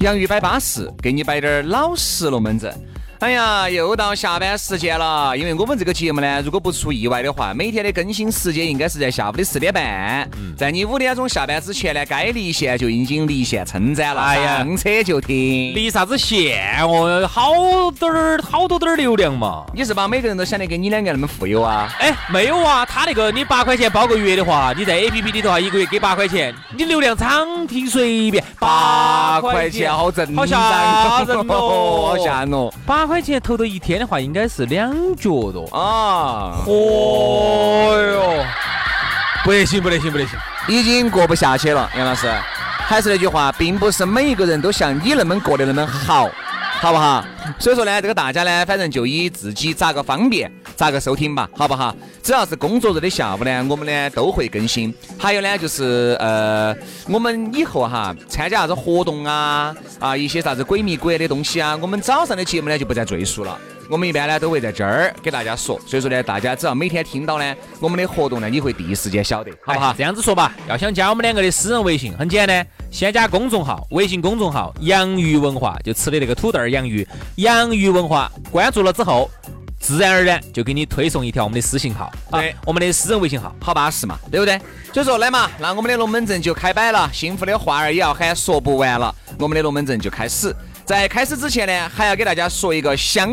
洋芋摆巴适，给你摆点儿老实龙门阵。哎呀，又到下班时间了。因为我们这个节目呢，如果不出意外的话，每天的更新时间应该是在下午的四点半。嗯在你五点钟下班之前呢，该离线就已经离线称赞了。哎呀，上车就听。离啥子线哦？好点儿，好多点儿流量嘛。你是把每个人都想得跟你两个那么富有啊？哎，没有啊。他那个你八块钱包个月的话，你在 A P P 里头啊，一个月给八块钱，你流量畅听随便。八块钱好挣，好吓人哦，好吓人哦。八块钱投到一天的话，应该是两角多啊！哦哟，不得行，不得行，不得行，已经过不下去了，杨老师。还是那句话，并不是每一个人都像你那么过得那么好。好不好？所以说呢，这个大家呢，反正就以自己咋个方便咋个收听吧，好不好？只要是工作日的下午呢，我们呢都会更新。还有呢，就是呃，我们以后哈参加啥子活动啊啊，一些啥子鬼迷鬼的东西啊，我们早上的节目呢就不再赘述了。我们一般呢都会在这儿给大家说，所以说呢，大家只要每天听到呢，我们的活动呢，你会第一时间晓得，好不好？这样子说吧，要想加我们两个的私人微信，很简单，先加公众号，微信公众号“洋芋文化”，就吃的那个土豆儿洋芋，洋芋文化，关注了之后，自然而然就给你推送一条我们的私信号，对，我们的私人微信号，好巴适嘛，对不对？所以说来嘛，那我们的龙门阵就开摆了，幸福的话儿也要喊说不完了，我们的龙门阵就开始。在开始之前呢，还要给大家说一个相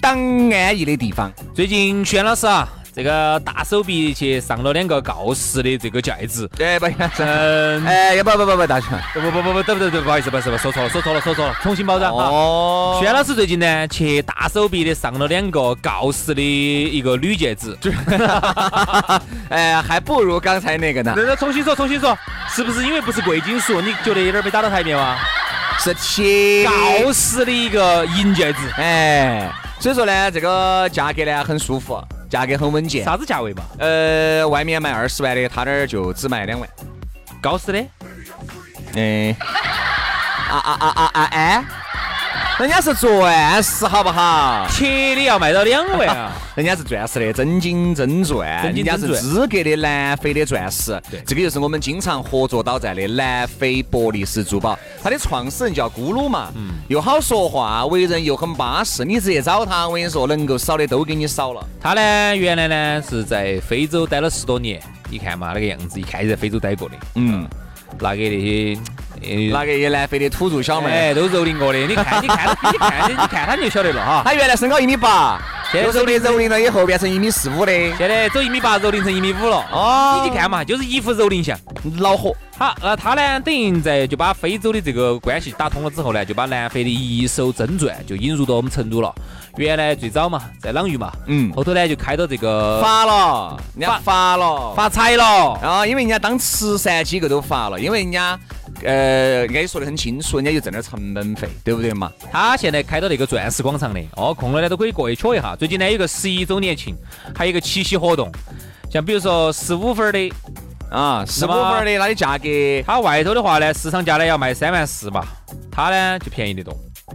当安逸的地方。最近轩老师啊，这个大手臂去上了两个锆石的这个戒指。哎，不，哎，要不不不不，大强，不不不不不，对不对对，不好意思，不好意思，说错了，说错了，说错了，重新包装哦。轩老师最近呢，去大手臂的上了两个锆石的一个铝戒指。哎，还不如刚才那个呢。那那重新说，重新说，是不是因为不是贵金属，你觉得有点被打到台面吗？是铁锆石的一个银戒指，哎，所以说呢，这个价格呢很舒服，价格很稳健。啥子价位嘛？呃，外面卖二十万的，他那儿就只卖两万。高斯的？哎，啊啊啊啊啊哎！人家是钻石，好不好？铁的要卖到两万啊！人家是钻石的，真金真钻，人家是资格的南非的钻石。对，这个就是我们经常合作到在的南非伯利斯珠宝。它的创始人叫咕噜嘛，嗯，又好说话，为人又很巴适。你直接找他，我跟你说，能够少的都给你少了。他呢，原来呢是在非洲待了十多年，你看嘛，那个样子，一看就在非洲待过的。嗯，拿给那些。那个也南非的土著小妹，哎，都蹂躏过的。你看，你看，你看，你看他就晓得了哈。他原来身高一米八，现在蹂躏蹂躏了以后变成一米四五的，现在走一米八蹂躏成一米五了。哦，你去看嘛，就是一副蹂躏相，恼火。好，那他呢，等于在就把非洲的这个关系打通了之后呢，就把南非的一手真钻就引入到我们成都了。原来最早嘛，在朗域嘛，嗯，后头呢就开到这个发了，人家发了，发财了。啊，因为人家当慈善机构都发了，因为人家。呃，应该说得很清楚，人家就挣点成本费，对不对嘛？他现在开到那个钻石广场的，哦，空了呢都可以过去瞧一下。最近呢有个十一周年庆，还有一个七夕活动，像比如说十五分的啊，十五分的它的价格，它外头的话呢，市场价呢要卖三万四吧，它呢就便宜得多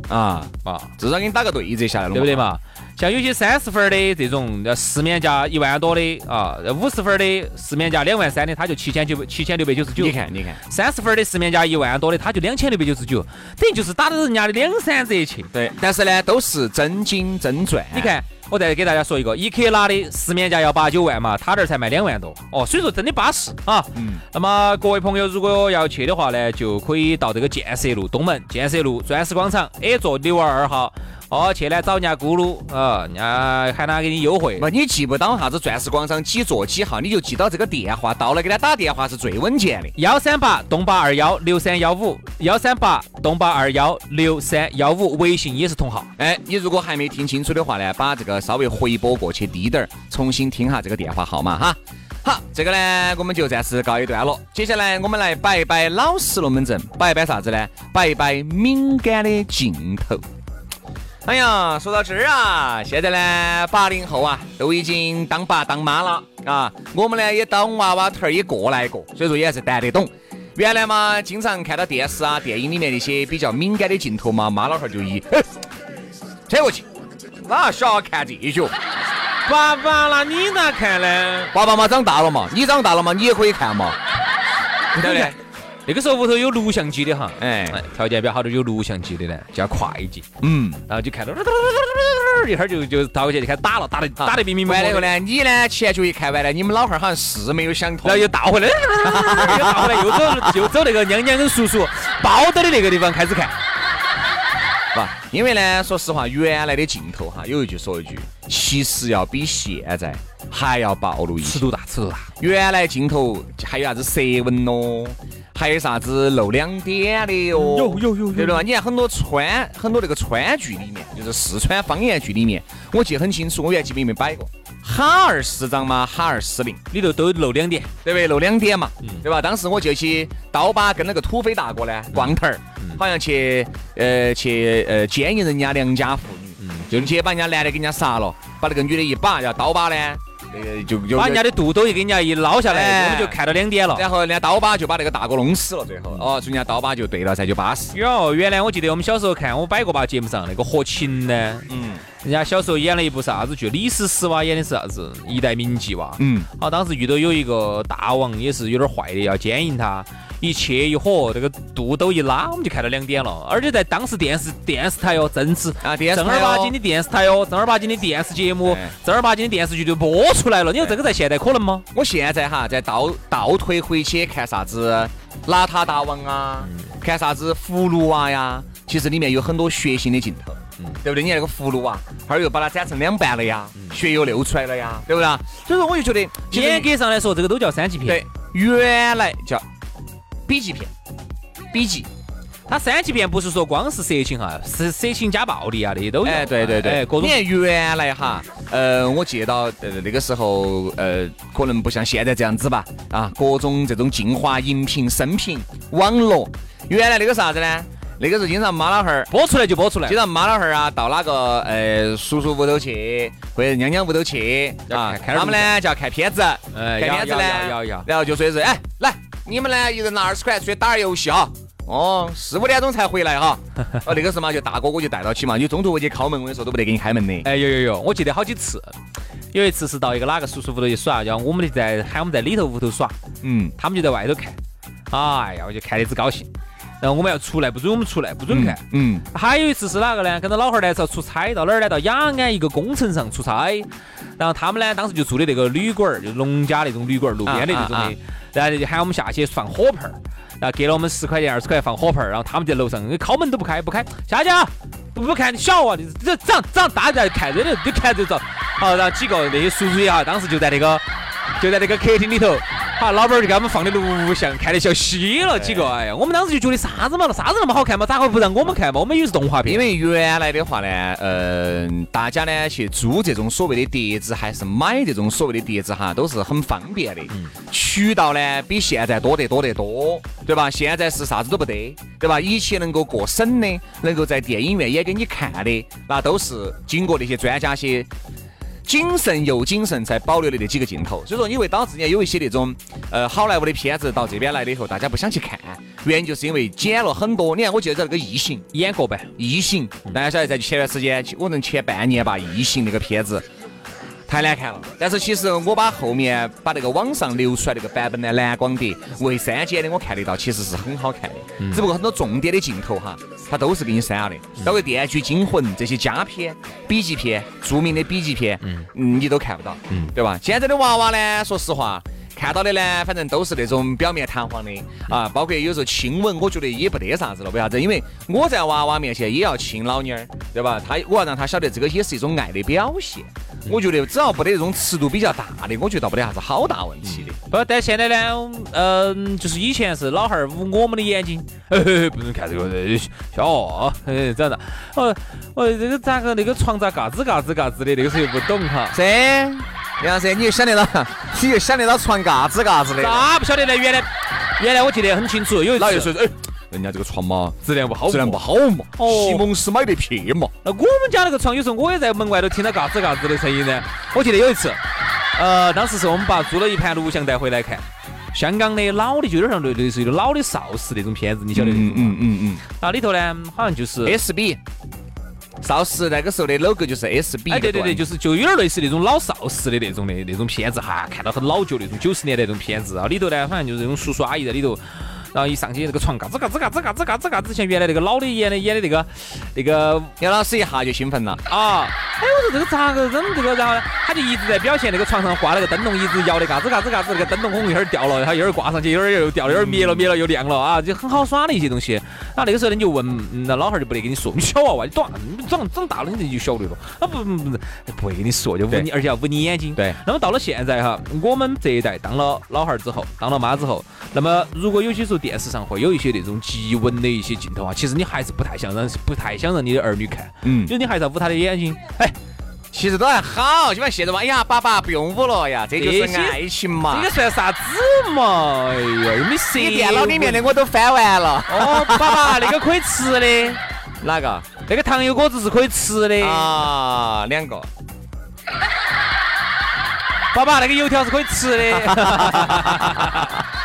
啊啊，至少给你打个对折下来了，对不对嘛？像有些三十分的这种，市面价一万多的啊，五十分的市面价两万三的，它就七千九七千六百九十九。你看，你看，三十分的市面价一万多的，它就两千六百九十九，等于就是打到人家的两三折去。对，但是呢，都是真金真钻。你看，我再给大家说一个，一克拉的市面价要八九万嘛，他这儿才卖两万多。哦，所以说真的巴适啊。嗯。那么各位朋友，如果要去的话呢，就可以到这个建设路东门建设路钻石广场 A 座六二二号。哦，去呢找人家咕噜啊，人家喊他给你优惠。不，你记不到啥子钻石广场几座几号，你就记到这个电话，到了给他打电话是最稳健的。幺三八东八二幺六三幺五，幺三八东八二幺六三幺五，微信也是同号。哎，你如果还没听清楚的话呢，把这个稍微回拨过去低点儿，重新听下这个电话号码哈。好，这个呢，我们就暂时告一段落。接下来我们来摆一摆老实龙门阵，摆一摆啥子呢？摆一摆敏感的镜头。哎呀，说到这儿啊，现在呢，八零后啊，都已经当爸当妈了啊。我们呢也当娃娃头儿也过来过，所以说也还是谈得懂。原来嘛，经常看到电视啊、电影里面那些比较敏感的镜头嘛，妈老汉儿就一 扯过去，哪小孩看这些？爸爸，那你咋看呢？爸爸妈长大了嘛，你长大了嘛，你也可以看嘛，对不对？那个时候屋头有录像机的哈，哎哎，条件比较好的有录像机的呢，叫会计，嗯。然后就看到一会儿就就倒过去就开始打了，打得打得明明白白。完了以后呢，你呢前脚一看完了，你们老汉儿好像是没有想通，然后又倒回来，又倒回来，又走又走那个娘娘跟叔叔抱到的那个地方开始看。吧？因为呢，说实话，原来的镜头哈，有一句说一句，其实要比现在还要暴露一些。尺度大，尺度大。原来镜头还有啥子舌纹咯，还有啥子露两点的哟，有有有有。对吧？你看很多川很多那个川剧里面，就是四川方言剧里面，我记得很清楚，我原记里面摆过。哈二市长嘛，哈二司令。里头都露两点，对不对？露两点嘛，对吧？当时我就去刀疤跟那个土匪大哥呢，光头儿，好像去呃去呃奸淫人家良家妇女，就去把人家男的给人家杀了，把那个女的一把，叫刀疤呢，呃就就把人家的肚兜一给人家一捞下来，哎我们就看到两点了。然后人家刀疤就把那个大哥弄死了，最后哦，所以人家刀疤就对了噻，就巴适。哟，原来我记得我们小时候看，我摆过吧节目上那个何晴呢，嗯人家小时候演了一部啥子剧？李思思哇演的是啥子？一代名妓哇。嗯，好，当时遇到有一个大王，也是有点坏的，要奸淫她，一切一火，这个肚兜一拉，我们就看到两点了。而且在当时电视电视台哟，正是啊电正儿八哦经的电视台哟，正儿八经的电视节目哎，正儿八经的电视剧就播出来了。你说这个在现代可能吗？我现在哈在倒倒退回去看啥子邋遢大王啊，看啥子葫芦娃呀，其实里面有很多血腥的镜头，对不对？你看那个葫芦娃，后儿又把它斩成两半了呀，血又流出来了呀，对不对？所以说我就觉得，严格上来说，这个都叫三级片。对，原来叫 B 级片，B 级，它三级片不是说光是色情哈，是色情加暴力啊，那些都有。哎，对对对，哎各种你看原来哈，呃，我记得到呃那个时候，呃，可能不像现在这样子吧，啊，各种这种精华饮品、生品、网络，原来那个啥子呢？那个是经常妈老汉儿。播出来就播出来经。常妈老汉儿啊，到哪个呃叔叔屋头去，或者娘娘屋头去啊看，他们呢就要看片子，哎看片子呢，然后就说是哎，来你们呢一人拿二十块出去打点游戏啊。哦，四五点钟才回来哈。哦，那个时候嘛，就大哥哥就带到起嘛，你中途我去敲门，我跟你说都不得给你开门的。哎，有有有，我记得好几次。有一次是到一个哪个叔叔屋头去耍，然后我们就在喊我们在里头屋头耍，嗯，他们就在外头看。哎呀，我就看得只高兴。然后我们要出来，不准我们出来，不准看。嗯，还有一次是哪个呢？跟着老汉儿呢是要出差，到哪儿呢？到雅安一个工程上出差。然后他们呢，当时就住的那个旅馆儿，就是农家那种旅馆儿，路边的那种的。然后就喊我们下去放火炮儿，然后给了我们十块钱、二十块钱放火炮儿。然后他们在楼上敲门都不开，不开，下去啊！不不看，你小啊！你这长长大家看着的，就看着着。好，然后几个那些叔叔也好，当时就在那个就在那个客厅里头。好，老板就给他们放的录像，看得笑嘻了几个。哎呀，我们当时就觉得啥子嘛，啥子那么好看嘛，咋会不让我们看嘛？我们以为是动画片。因为原来的话呢，呃，大家呢去租这种所谓的碟子，还是买这种所谓的碟子哈，都是很方便的。渠道呢比现在多得多得多，对吧？现在是啥子都不得，对吧？以前能够过审的，能够在电影院演给你看的，那都是经过那些专家些。谨慎又谨慎，才保留了那几个镜头。所以说，你会导致呢有一些那种呃好莱坞的片子到这边来了以后，大家不想去看，原因就是因为剪了很多。你看，我记得在那个《异形》，演过呗，异形，大家晓得，在前段时间，可能前半年吧，异形那个片子太难看了。但是其实我把后面把那个网上流出来那个版本的蓝光碟为删减的，我看得到，其实是很好看的。只不过很多重点的镜头哈，它都是给你删了的，包括《电锯惊魂》这些佳片、笔记片、著名的笔记片，嗯，你都看不到，嗯，对吧？现在的娃娃呢，说实话。看到的呢，反正都是那种表面堂皇的啊，包括有时候亲吻，我觉得也不得啥子了。为啥子？因为我在娃娃面前也要亲老妞儿，对吧？他我要让他晓得这个也是一种爱的表现。我觉得只要不得那种尺度比较大的，我觉得倒不得啥子好大问题的。不，但现在呢，嗯、就是以前是老汉儿捂我们的眼睛，不能看这个，呃小 哦，嘿，这样子，哦哦，这个咋个那个床咋嘎吱嘎吱嘎吱的？那个时候又不懂哈。这杨老师，你又想得到，你又想得到床嘎子嘎子的。咋不晓得呢？原来原来我记得很清楚，有一老爷次说，哎，人家这个床嘛，质量不好，质量不。好嘛，哦西蒙斯买的撇嘛。那我们家那个床，有时候我也在门外头听到嘎吱嘎吱的声音呢。我记得有一次，呃，当时是我们爸租了一盘录像带回来看，香港的老的，就有点像类类似于老的邵氏那种片子，你晓得那种吗？嗯嗯然后里头呢，好像就是，，SB，邵氏那个时候的 logo 就是 SB。哎，对对对，就是就有点类似那种老邵氏的那种的那种片子哈，看到很老旧那种九十年代那种片子，然后里头呢，反正就是那种叔叔阿姨在里头。然后一上去那个床嘎吱嘎吱嘎吱嘎吱嘎吱嘎之前原来那个老的演的演的那个那个杨老师一下就兴奋了。啊，哎，我说这个咋个整这个？然后呢，他就一直在表现那个床上挂了个灯笼，一直摇的嘎吱嘎吱嘎吱，那个灯笼孔一会儿掉了，然后一会儿挂上去，一会儿又掉了，一会儿灭了灭了又亮了啊，就很好耍的一些东西。然后那个时候呢，你就问，嗯那老汉儿就不得跟你说，你小娃娃，你短，你长长大了你就晓得了。啊不不，不会跟你说，就捂你，而且要捂你眼睛。对那么到了现在哈，我们这一代当了老汉儿之后，当了妈之后，那么如果有些时候电视上会有一些那种极稳的一些镜头啊，其实你还是不太想让不太想让你的儿女看。嗯就是你还是要捂他的眼睛。哎，其实都还好，就把现在嘛，哎呀，爸爸不用捂了呀，这就是爱情嘛。这个算啥子嘛？哎呀，又没色。你电脑里面的我都翻完了。哦，爸爸，那个可以吃的，哪个？那个糖油果子是可以吃的。啊，两个。爸爸，那个油条是可以吃的。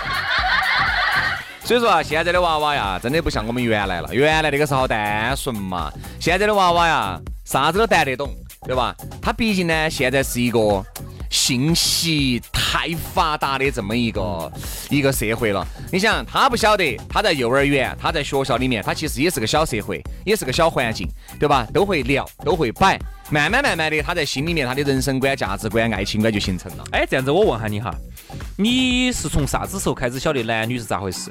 所以说啊，现在的娃娃呀，真的不像我们原来了。原来那个时候单纯嘛，现在的娃娃呀，啥子都谈得懂，对吧？他毕竟呢，现在是一个信息太发达的这么一个一个社会了。你想，他不晓得，他在幼儿园，他在学校里面，他其实也是个小社会，也是个小环境，对吧？都会聊，都会摆。慢慢慢慢的，他在心里面，他的人生观、价值观、爱情观就形成了。哎，这样子我问下你哈，你是从啥子时候开始晓得男女是咋回事？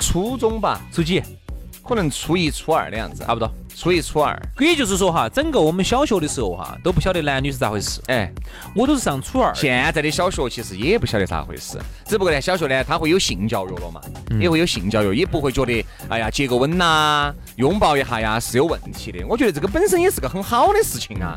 初中吧，初几？可能初一、初二的样子，差不多。初一、初二。也就是说哈，整个我们小学的时候哈，都不晓得男女是咋回事。哎，我都是上初二，现在的小学其实也不晓得咋回事，只不过呢，小学呢，他会有性教育了嘛，也会有性教育，也不会觉得，哎呀，接个吻呐、拥抱一下呀是有问题的。我觉得这个本身也是个很好的事情啊，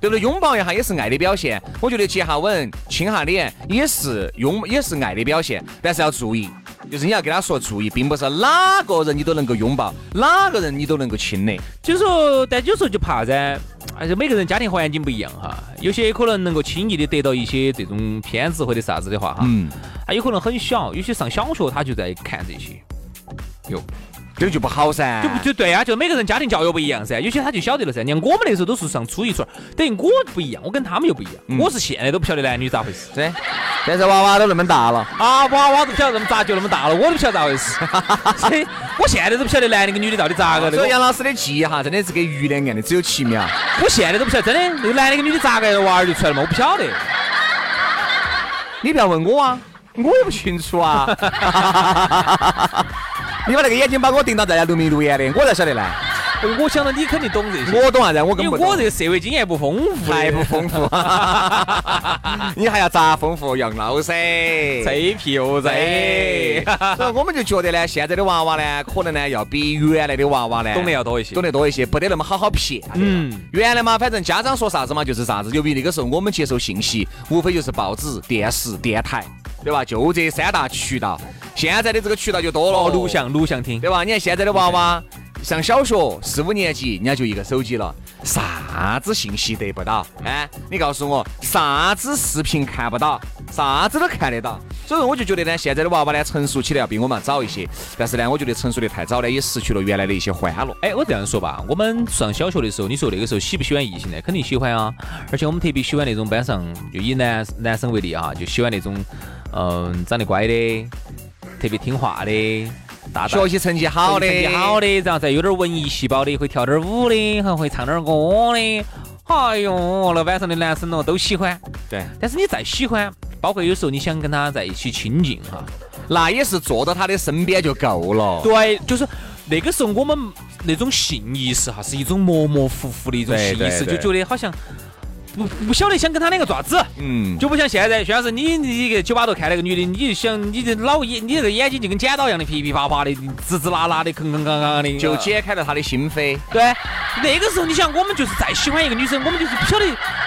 对不对？拥抱一下也是爱的表现，我觉得接下吻、亲下脸也是拥，也是爱的表现，但是要注意。就是你要跟他说注意，并不是哪个人你都能够拥抱，哪个人你都能够亲的。就是说，但有时候就怕噻，而且每个人家庭环境不一样哈，有些可能能够轻易的得到一些这种片子或者啥子的话哈，嗯，他有可能很小，有些上小学他就在看这些，哟，这个就不好噻。就不就对啊，就每个人家庭教育不一样噻，有些他就晓得了噻。你看我们那时候都是上初一、初二，等于我不一样，我跟他们又不一样，嗯我是现在都不晓得男女咋回事对，现在娃娃都那么大了。啊，娃娃都不晓得这么咋就那么大了，我都不晓得咋回事，所以我现在都不晓得男的跟女的到底咋个的。我所以杨老师的记忆哈，真的是跟鱼两样的，只有七秒。我现在都不晓得，真的那个男的跟女的咋个娃儿就出来了嘛？我不晓得。你不要问我啊，我也不清楚啊。你把那个眼睛把我盯到在那录眉录眼的，我才晓得呢。我想到你肯定懂这些，我懂啥子？我根本不懂因为我这个社会经验不丰富，还不丰富。你还要咋丰富？杨老师，这屁哦对，这，所以我们就觉得呢，现在的娃娃呢，可能呢要比原来的娃娃呢懂得要多一些懂。得多一些，不得那么好好骗。嗯，原来嘛，反正家长说啥子嘛就是啥子。由于那个时候我们接受信息，无非就是报纸、电视、电台，对吧？就这三大渠道。现在的这个渠道就多了，哦，录像录像厅，对吧？你看现在的娃娃上小学四五年级，人家就一个手机了，啥子信息得不到？哎，你告诉我，啥子视频看不到？啥子都看得到。所以说，我就觉得呢，现在的娃娃呢，成熟起来要比我们早一些。但是呢，我觉得成熟的太早呢，也失去了原来的一些欢乐。哎，我这样说吧，我们上小学的时候，你说那个时候喜不喜欢异性呢？肯定喜欢啊，而且我们特别喜欢那种班上，就以男男生为例啊，就喜欢那种嗯长得乖的，特别听话的，大大学习成绩好的，成绩好的，然后再有点文艺细胞的，会跳点舞的，还会唱点歌的。哎呦，那晚上的男生哦都喜欢。对，但是你再喜欢，包括有时候你想跟他在一起亲近哈，那也是坐到他的身边就够了。对，就是那个时候我们那种性意识哈，是一种模模糊糊的一种性意识，就觉得好像不不晓得想跟他两个爪子，嗯，就不像现在，徐老师，你你个酒吧头看那个女的，你就想你的老眼，你这个眼睛就跟剪刀一样的噼噼啪啪的，滋滋啦啦的，吭吭吭吭的，就解开了他的心扉。对，那个时候你想，我们就是再喜欢一个女生，我们就是不晓得，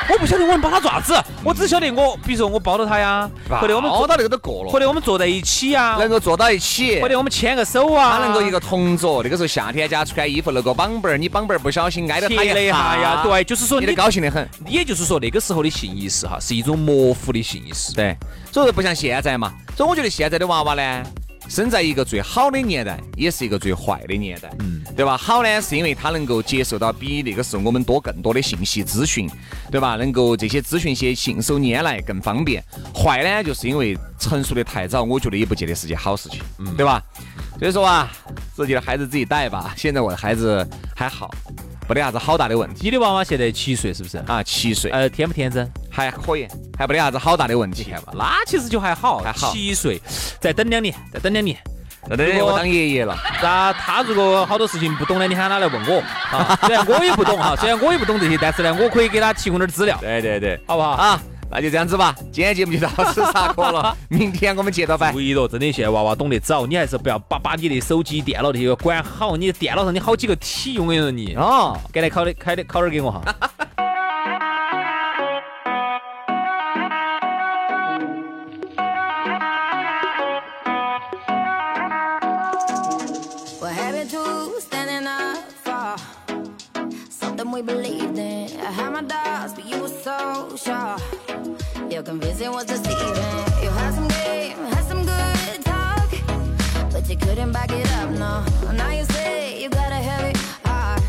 我不晓得我能把她爪子，我只晓得我，比如说我抱着他呀，或者我们抱到那个都过了，或者我们坐在一起呀，能够坐到一起，或者我们牵个手啊，他能够一个同桌，那个时候夏天家穿衣服露个绑板儿，你绑板儿不小心挨到他一下呀，对，就是说你得高兴得很。也就是说那个时候的性意识哈，是一种模糊的性意识，对，所以说不像现在嘛，所以我觉得现在的娃娃呢。生在一个最好的年代，也是一个最坏的年代，嗯，对吧？好呢，是因为他能够接受到比那个时候我们多更多的信息资讯，对吧？能够这些资讯些信手拈来更方便。坏呢，就是因为成熟的太早，我觉得也不见得是件好事情，嗯，对吧？所以说啊，自己的孩子自己带吧。现在我的孩子还好。没得啥子好大的问题。你的娃娃现在七岁是不是啊？七岁，呃，天不天真？还可以，还没得啥子好大的问题，看嘛。那其实就还好，还好。七岁，再等两年，再等两年，那等我当爷爷了。那他如果好多事情不懂呢，你喊他来问我啊。虽然我也不懂哈，虽然我也不懂这些，但是呢，我可以给他提供点资料。对对对，好不好啊？那就这样子吧，今天节目就到此 煞可了。明天我们接着摆。注意了，真的现在娃娃懂得早，你还是不要把把你的手机、电脑这些管好。你电脑上你好几个 T 我跟你啊！赶紧考的考的考点给我哈。Your convincing was deceiving. You had some game, had some good talk, but you couldn't back it up, no. Now you say you got a heavy heart.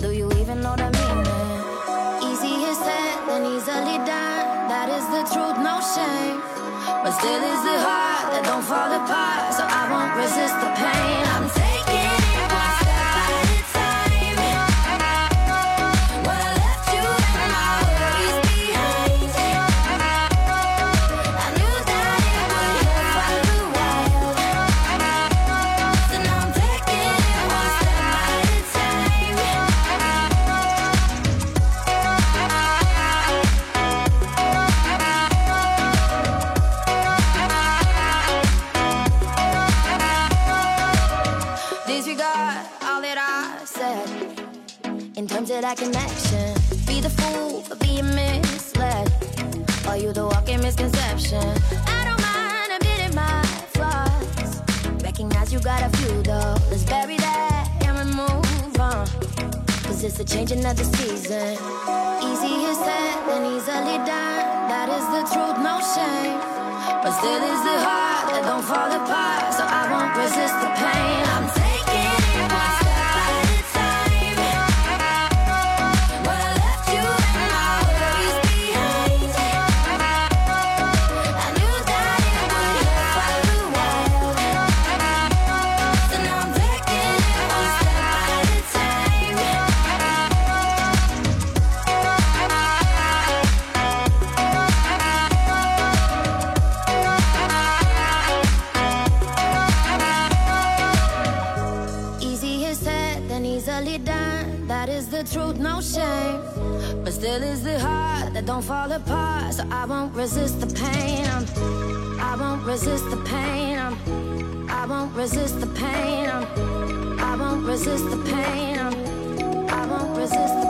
Do you even know the meaning? Easy said, then easily done. That is the truth, no shame. But still is the heart that don't fall apart. So I won't resist the pain. I'm that It's the changing of the season. Easy is said, then easily done. That is the truth, no shame. But still is the heart that don't fall apart. So I won't resist the pain. I'm Still is the heart that don't fall apart. So I won't resist the pain. I'm, I won't resist the pain. I'm, I won't resist the pain. I'm, I won't resist the pain. I'm, I won't resist the pain.